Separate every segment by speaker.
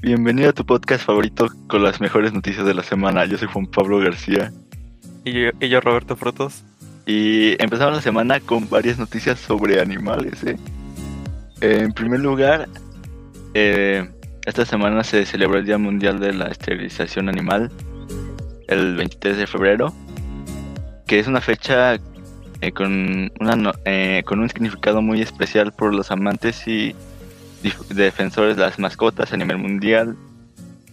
Speaker 1: Bienvenido a tu podcast favorito con las mejores noticias de la semana. Yo soy Juan Pablo García.
Speaker 2: Y yo, y yo Roberto Frutos.
Speaker 1: Y empezamos la semana con varias noticias sobre animales. ¿eh? En primer lugar, eh, esta semana se celebró el Día Mundial de la Esterilización Animal, el 23 de febrero, que es una fecha eh, con, una, eh, con un significado muy especial por los amantes y defensores de las mascotas a nivel mundial,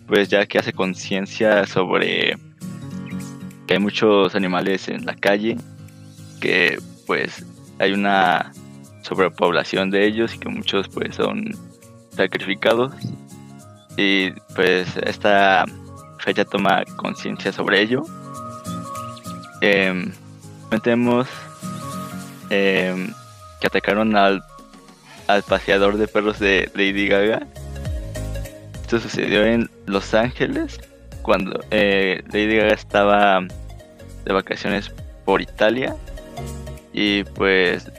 Speaker 1: pues ya que hace conciencia sobre que hay muchos animales en la calle, que pues hay una sobrepoblación de ellos y que muchos pues son sacrificados. Y pues esta fecha toma conciencia sobre ello. Eh, tenemos eh, que atacaron al al paseador de perros de Lady Gaga. Esto sucedió en Los Ángeles cuando eh, Lady Gaga estaba de vacaciones por Italia y pues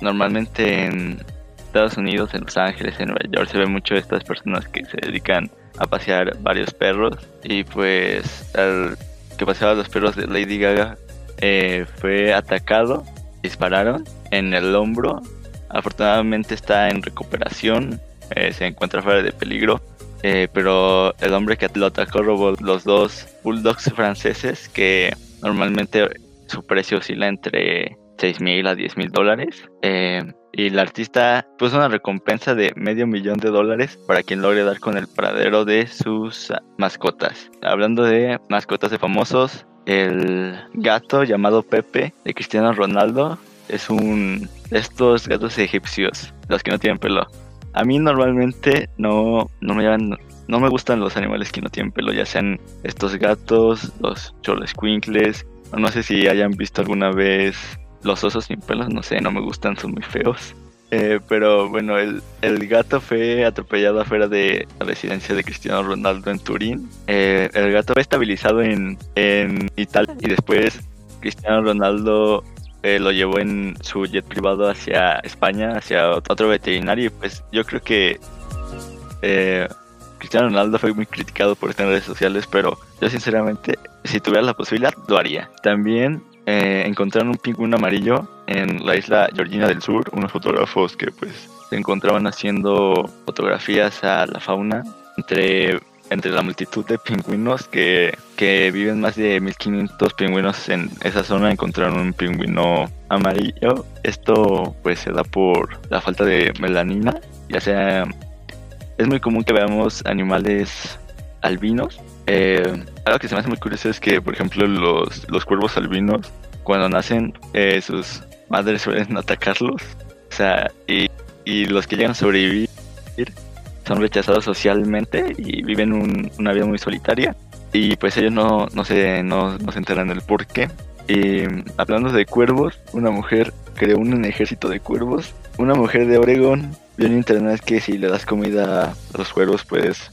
Speaker 1: normalmente en Estados Unidos, en Los Ángeles, en Nueva York se ve mucho de estas personas que se dedican a pasear varios perros y pues el que paseaba los perros de Lady Gaga eh, fue atacado, dispararon en el hombro Afortunadamente está en recuperación, eh, se encuentra fuera de peligro. Eh, pero el hombre que lo atacó robó los dos bulldogs franceses que normalmente su precio oscila entre 6 mil a 10 mil dólares. Eh, y el artista puso una recompensa de medio millón de dólares para quien logre dar con el paradero de sus mascotas. Hablando de mascotas de famosos, el gato llamado Pepe de Cristiano Ronaldo es un estos gatos egipcios, los que no tienen pelo. A mí normalmente no, no me no me gustan los animales que no tienen pelo, ya sean estos gatos, los cholesquinkles, o no sé si hayan visto alguna vez los osos sin pelos, no sé, no me gustan, son muy feos. Eh, pero bueno, el, el, gato fue atropellado afuera de la residencia de Cristiano Ronaldo en Turín. Eh, el gato fue estabilizado en, en Italia y después Cristiano Ronaldo eh, lo llevó en su jet privado hacia España, hacia otro veterinario. Y pues yo creo que Cristiano Ronaldo fue muy criticado por estas redes sociales, pero yo sinceramente, si tuviera la posibilidad, lo haría. También eh, encontraron un pingüino amarillo en la isla Georgina del Sur, unos fotógrafos que pues se encontraban haciendo fotografías a la fauna entre entre la multitud de pingüinos que, que viven más de 1500 pingüinos en esa zona encontraron un pingüino amarillo. Esto pues se da por la falta de melanina, ya sea es muy común que veamos animales albinos. Eh, algo que se me hace muy curioso es que, por ejemplo, los, los cuervos albinos, cuando nacen, eh, sus madres suelen atacarlos. O sea, y, y los que llegan a sobrevivir son rechazados socialmente y viven una vida muy solitaria. Y pues ellos no, no, se, no, se enteran del por qué. Y hablando de cuervos, una mujer creó un ejército de cuervos. Una mujer de Oregon vio en internet que si le das comida a los cuervos puedes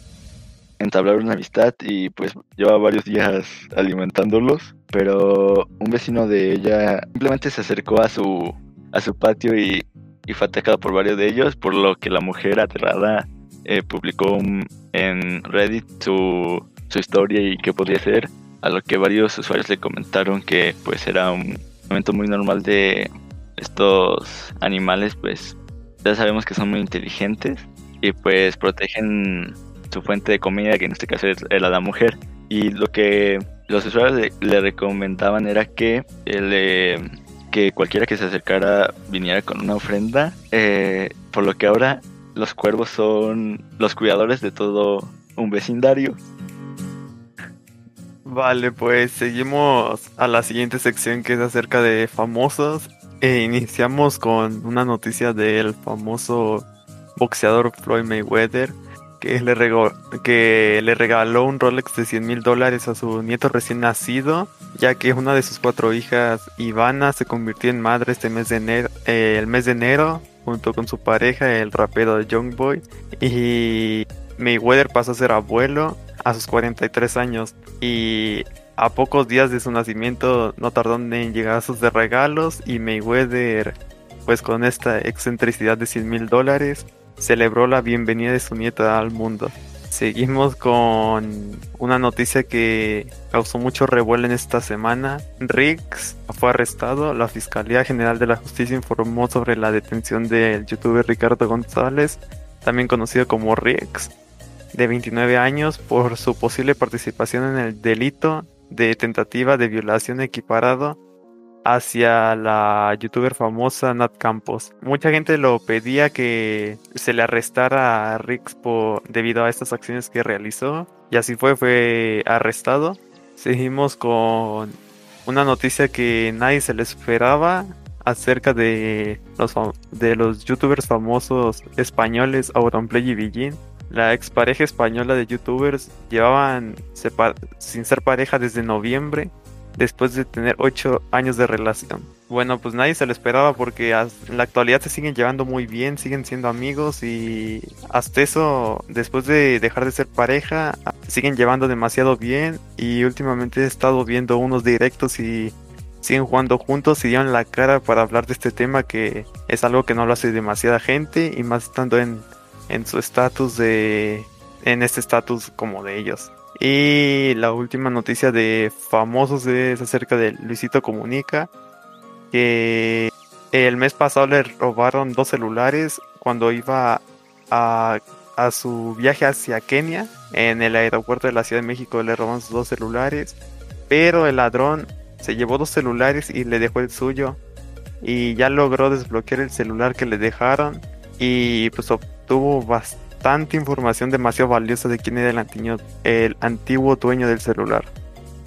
Speaker 1: entablar una amistad y pues lleva varios días alimentándolos. Pero un vecino de ella simplemente se acercó a su, a su patio y, y fue atacado por varios de ellos, por lo que la mujer aterrada eh, publicó en Reddit su, su historia y qué podía ser, a lo que varios usuarios le comentaron que pues era un momento muy normal de estos animales, pues ya sabemos que son muy inteligentes y pues protegen su fuente de comida, que en este caso es la mujer. Y lo que los usuarios le, recomendaban era que, que cualquiera que se acercara viniera con una ofrenda, eh, por lo que ahora los cuervos son los cuidadores de todo un vecindario.
Speaker 2: Vale, pues seguimos a la siguiente sección que es acerca de famosos. E iniciamos con una noticia del famoso boxeador Floyd Mayweather le, que le regaló un Rolex de 100 mil dólares a su nieto recién nacido, ya que una de sus cuatro hijas, Ivana, se convirtió en madre este mes de enero, eh, el mes de enero junto con su pareja, el rapero Youngboy. Y Mayweather pasó a ser abuelo a sus 43 años. Y a pocos días de su nacimiento no tardó en llegar sus de regalos y Mayweather, pues con esta excentricidad de 100 mil dólares, celebró la bienvenida de su nieta al mundo. Seguimos con una noticia que causó mucho revuelo en esta semana. Riggs fue arrestado. La Fiscalía General de la Justicia informó sobre la detención del youtuber Ricardo González, también conocido como Riggs, de 29 años, por su posible participación en el delito de tentativa de violación equiparado hacia la youtuber famosa Nat Campos. Mucha gente lo pedía que se le arrestara a Rix debido a estas acciones que realizó. Y así fue, fue arrestado. Seguimos con una noticia que nadie se le esperaba acerca de los, de los youtubers famosos españoles Auronplay y Villín. La expareja española de youtubers llevaban sin ser pareja desde noviembre después de tener 8 años de relación. Bueno, pues nadie se lo esperaba porque en la actualidad se siguen llevando muy bien, siguen siendo amigos y hasta eso, después de dejar de ser pareja, siguen llevando demasiado bien y últimamente he estado viendo unos directos y siguen jugando juntos y dieron la cara para hablar de este tema que es algo que no lo hace demasiada gente y más estando en, en su estatus de... en este estatus como de ellos. Y la última noticia de famosos es acerca de Luisito Comunica, que el mes pasado le robaron dos celulares cuando iba a, a su viaje hacia Kenia. En el aeropuerto de la Ciudad de México le robaron sus dos celulares, pero el ladrón se llevó dos celulares y le dejó el suyo. Y ya logró desbloquear el celular que le dejaron y pues obtuvo bastante tanta información demasiado valiosa de quién era el, el antiguo dueño del celular.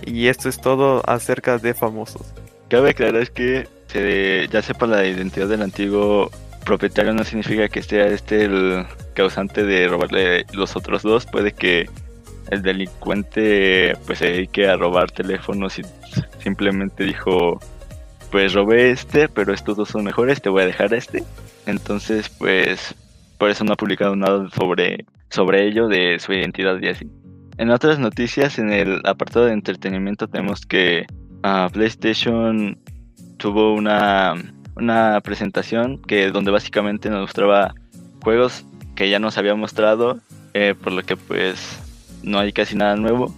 Speaker 2: Y esto es todo acerca de famosos.
Speaker 1: Cabe aclarar que se, ya sepa la identidad del antiguo propietario no significa que sea este el causante de robarle los otros dos. Puede que el delincuente pues se dedique a robar teléfonos y simplemente dijo pues robé este, pero estos dos son mejores, te voy a dejar este. Entonces pues por eso no ha publicado nada sobre, sobre ello, de su identidad y así. En otras noticias, en el apartado de entretenimiento, tenemos que ah, PlayStation tuvo una, una presentación que donde básicamente nos mostraba juegos que ya nos había mostrado, eh, por lo que pues no hay casi nada nuevo.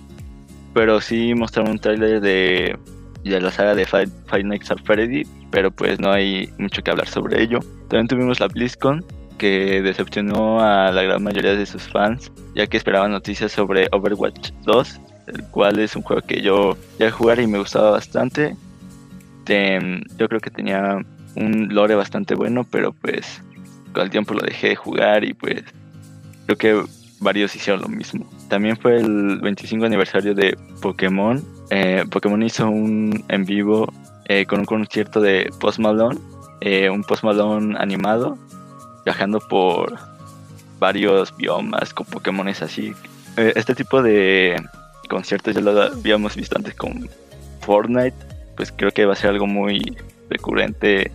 Speaker 1: Pero sí mostraron un tráiler de, de la saga de Five Nights at Freddy, pero pues no hay mucho que hablar sobre ello. También tuvimos la BlizzCon, que decepcionó a la gran mayoría de sus fans, ya que esperaban noticias sobre Overwatch 2, el cual es un juego que yo ya jugar y me gustaba bastante. yo creo que tenía un lore bastante bueno, pero pues con el tiempo lo dejé de jugar y pues creo que varios hicieron lo mismo. También fue el 25 aniversario de Pokémon. Eh, Pokémon hizo un en vivo eh, con un concierto de Post Malone, eh, un Post Malone animado viajando por varios biomas con Pokémones así. Eh, este tipo de conciertos ya lo habíamos visto antes con Fortnite, pues creo que va a ser algo muy recurrente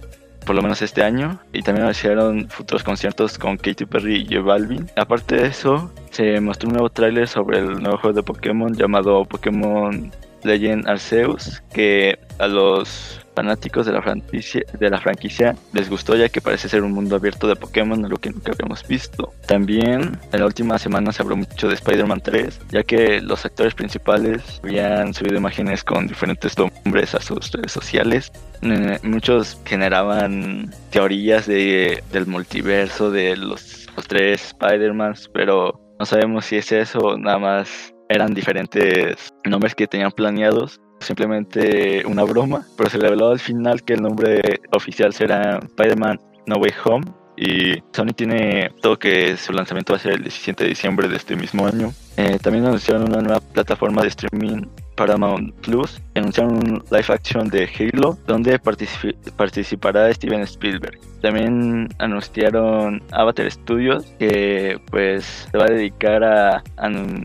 Speaker 1: por lo menos este año. Y también anunciaron futuros conciertos con Katy Perry y J Balvin. Aparte de eso, se mostró un nuevo tráiler sobre el nuevo juego de Pokémon llamado Pokémon Legend Arceus, que a los fanáticos de la franquicia, de la franquicia les gustó ya que parece ser un mundo abierto de Pokémon, algo que nunca habíamos visto. También en la última semana se habló mucho de Spider-Man 3, ya que los actores principales habían subido imágenes con diferentes nombres a sus redes sociales. Eh, muchos generaban teorías de, del multiverso de los, los tres Spider-Mans, pero no sabemos si es eso nada más eran diferentes nombres que tenían planeados simplemente una broma, pero se reveló al final que el nombre oficial será Spider-Man No Way Home y Sony tiene todo que su lanzamiento va a ser el 17 de diciembre de este mismo año. Eh, también anunciaron una nueva plataforma de streaming Paramount Plus anunciaron un live action de Halo donde participará Steven Spielberg. También anunciaron Avatar Studios que pues se va a dedicar a,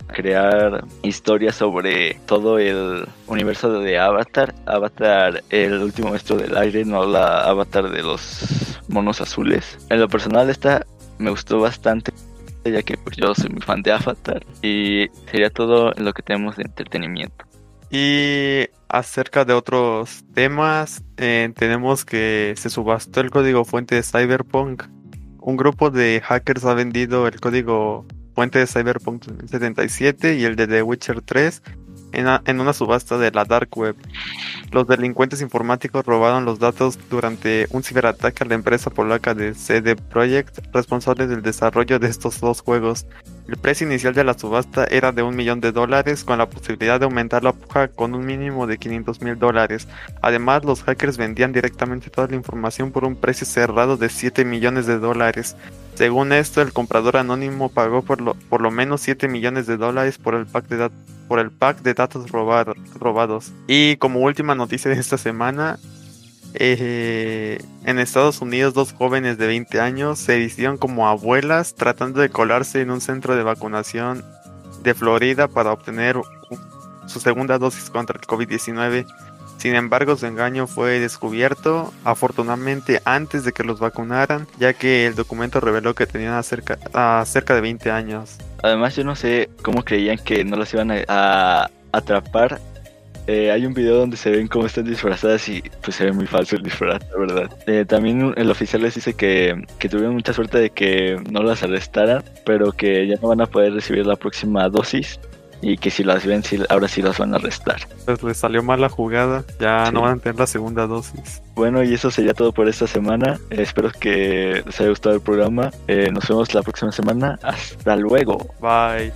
Speaker 1: crear historias sobre todo el universo de Avatar. Avatar, el último maestro del aire, no la Avatar de los monos azules. En lo personal esta me gustó bastante ya que pues yo soy muy fan de Avatar y sería todo lo que tenemos de entretenimiento.
Speaker 2: Y acerca de otros temas, eh, tenemos que se subastó el código fuente de Cyberpunk. Un grupo de hackers ha vendido el código fuente de Cyberpunk 77 y el de The Witcher 3 en, una subasta de la Dark Web. Los delincuentes informáticos robaron los datos durante un ciberataque a la empresa polaca de CD Projekt, responsable del desarrollo de estos dos juegos. El precio inicial de la subasta era de un millón de dólares, con la posibilidad de aumentar la puja con un mínimo de 500 mil dólares. Además, los hackers vendían directamente toda la información por un precio cerrado de 7 millones de dólares. Según esto, el comprador anónimo pagó por lo, por lo menos 7 millones de dólares por el pack de por el pack de datos robados. Y como última noticia de esta semana, eh, en Estados Unidos dos jóvenes de 20 años se vistieron como abuelas tratando de colarse en un centro de vacunación de Florida para obtener su segunda dosis contra el COVID-19. Sin embargo, su engaño fue descubierto afortunadamente antes de que los vacunaran, ya que el documento reveló que tenían cerca, de 20 años.
Speaker 1: Además, yo no sé cómo creían que no las iban a, atrapar. Eh, hay un video donde se ven cómo están disfrazadas y pues se ve muy falso el disfraz, verdad. Eh, también el oficial les dice que, que tuvieron mucha suerte de que no las arrestaran, pero que ya no van a poder recibir la próxima dosis y que si las ven, ahora sí las van a arrestar.
Speaker 2: Pues les salió mal la jugada, ya no van a tener la segunda dosis.
Speaker 1: Bueno, y eso sería todo por esta semana. espero que les haya gustado el programa. Eh, nos vemos la próxima semana. Hasta luego.
Speaker 2: Bye.